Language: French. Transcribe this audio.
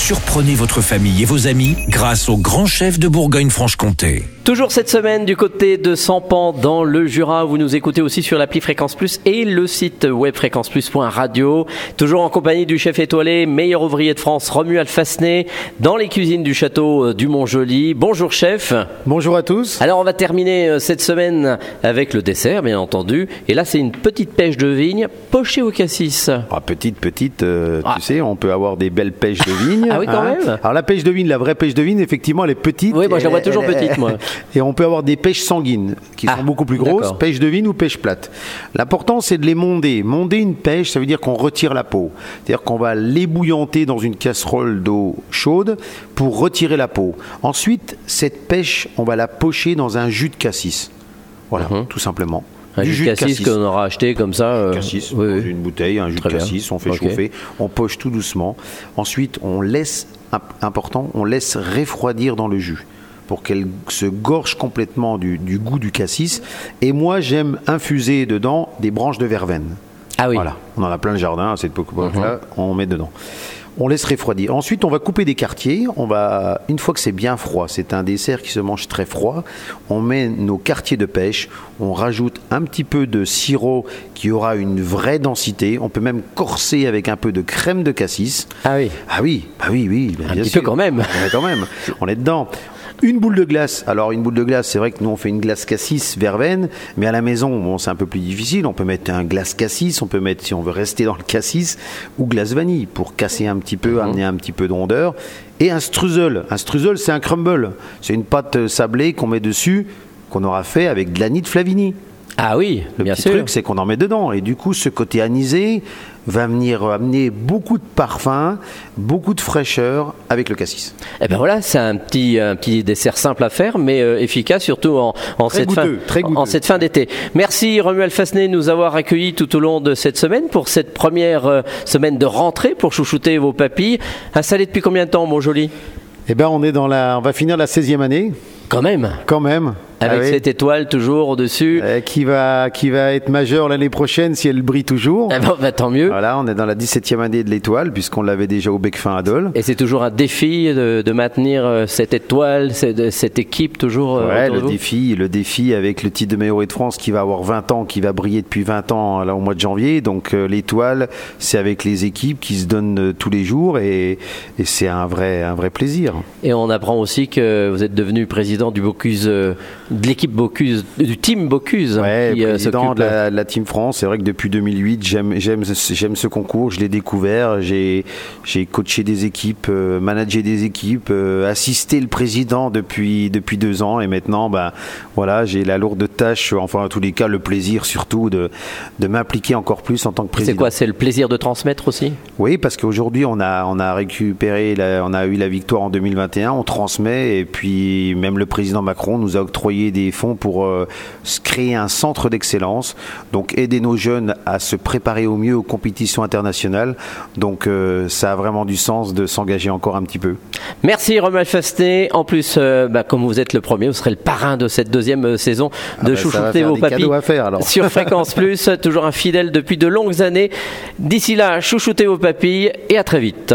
Surprenez votre famille et vos amis grâce au grand chef de Bourgogne-Franche-Comté. Toujours cette semaine du côté de Sampan dans le Jura. Vous nous écoutez aussi sur l'appli Fréquence Plus et le site web fréquenceplus.radio. Toujours en compagnie du chef étoilé, meilleur ouvrier de France, Romuald Fassenet, dans les cuisines du château euh, du Mont-Joli. Bonjour chef. Bonjour à tous. Alors on va terminer euh, cette semaine avec le dessert, bien entendu. Et là, c'est une petite pêche de vigne pochée au cassis. Ah, petite, petite, euh, Ah. tu sais, on peut avoir des belles pêches de vigne. Hein. Ah oui, quand même. Alors la pêche de vigne, la vraie pêche de vigne, effectivement, elle est petite. Oui, moi, je la vois toujours petite, moi. Et on peut avoir des pêches sanguines, qui Ah, sont beaucoup plus grosses, pêche de vigne ou pêche plate. L'important, c'est de les monder. Monder une pêche, ça veut dire qu'on retire la peau. C'est-à-dire qu'on va l'ébouillanter dans une casserole d'eau chaude pour retirer la peau. Ensuite, cette pêche, on va la pocher dans un jus de cassis. Voilà, tout simplement. Un Du jus de cassis qu'on aura acheté comme ça. euh, cassis, oui, une bouteille, un jus Très de bien. cassis, on fait chauffer, on poche tout doucement. Ensuite, on laisse, imp- important, on laisse refroidir dans le jus pour qu'elle se gorge complètement du, du goût du cassis. Et moi, j'aime infuser dedans des branches de verveine. Ah oui. Voilà, on en a plein le jardin, à cette époque-là, on met dedans. On laisse refroidir. Ensuite, on va couper des quartiers. On va, une fois que c'est bien froid, c'est un dessert qui se mange très froid. On met nos quartiers de pêche. On rajoute un petit peu de sirop qui aura une vraie densité. On peut même corser avec un peu de crème de cassis. Ah oui. Ah oui, bah oui, oui. bah Un bien petit sûr. peu quand même. Ouais, quand même. On est dedans. Une boule de glace. Alors une boule de glace, c'est vrai que nous on fait une glace cassis verveine, mais à la maison, bon, c'est un peu plus difficile. On peut mettre un glace cassis, on peut mettre, si on veut rester dans le cassis, ou glace vanille pour casser un petit Mhm. peu, amener un petit peu de rondeur. Et un streusel. Un streusel, c'est un crumble. C'est une pâte sablée qu'on met dessus, qu'on aura fait avec de l'anis de Flavigny. Ah oui, Le bien petit sûr. truc, c'est qu'on en met dedans. Et du coup, ce côté anisé va venir amener beaucoup de parfum, beaucoup de fraîcheur avec le cassis. Eh ben voilà, c'est un petit, un petit dessert simple à faire, mais euh, efficace, surtout en, en Très cette goûteux, fin, en cette fin d'été. Merci Romuald Fassenet de nous avoir accueillis tout au long de cette semaine pour cette première euh, semaine de rentrée pour chouchouter vos papilles. Installé depuis combien de temps, mon joli? Eh ben, on est dans la, on va finir la 16e année, Quand même, quand même. Avec Ah oui. cette étoile toujours au-dessus. Euh, qui va, qui va être majeure l'année prochaine si elle brille toujours. Eh ben, bah, tant mieux. Voilà, on est dans la 17e année de l'étoile puisqu'on l'avait déjà au bec fin à Dole. Et c'est toujours un défi de, de maintenir euh, cette étoile, cette, cette équipe toujours euh, Ouais, le défi, le défi avec le titre de meilleur de France qui va avoir 20 ans, qui va briller depuis 20 ans là au mois de janvier. Donc euh, l'étoile, c'est avec les équipes qui se donnent tous les jours et, et c'est un vrai, un vrai plaisir. Et on apprend aussi que vous êtes devenu président du Bocuse, de l'équipe Bocuse, du team Bocuse. hein, Ouais, qui, euh, président de la, Team France. C'est vrai que depuis 2008, j'aime, j'aime, ce- j'aime ce concours. Je l'ai découvert. J'ai, j'ai coaché des équipes, euh, managé des équipes, euh, assisté le président depuis depuis deux ans. Et maintenant, ben voilà, j'ai la lourde tâche, enfin en tous les cas, le plaisir surtout de de m'impliquer encore plus en tant que président. C'est quoi C'est le plaisir de transmettre aussi? Oui, parce qu'aujourd'hui, on a, on a récupéré, la- on a eu la victoire en 2021, on transmet, et puis même le président Macron nous a octroyé des fonds pour euh, créer un centre d'excellence, donc aider nos jeunes à se préparer au mieux aux compétitions internationales. Donc euh, ça a vraiment du sens de s'engager encore un petit peu. Merci Romuald Fasté. En plus, euh, bah, comme vous êtes le premier, vous serez le parrain de cette deuxième saison Ah de bah, va chouchouter vos alors. sur Fréquence Plus. Toujours un fidèle depuis de longues années. D'ici là, chouchoutez vos papilles et à très vite.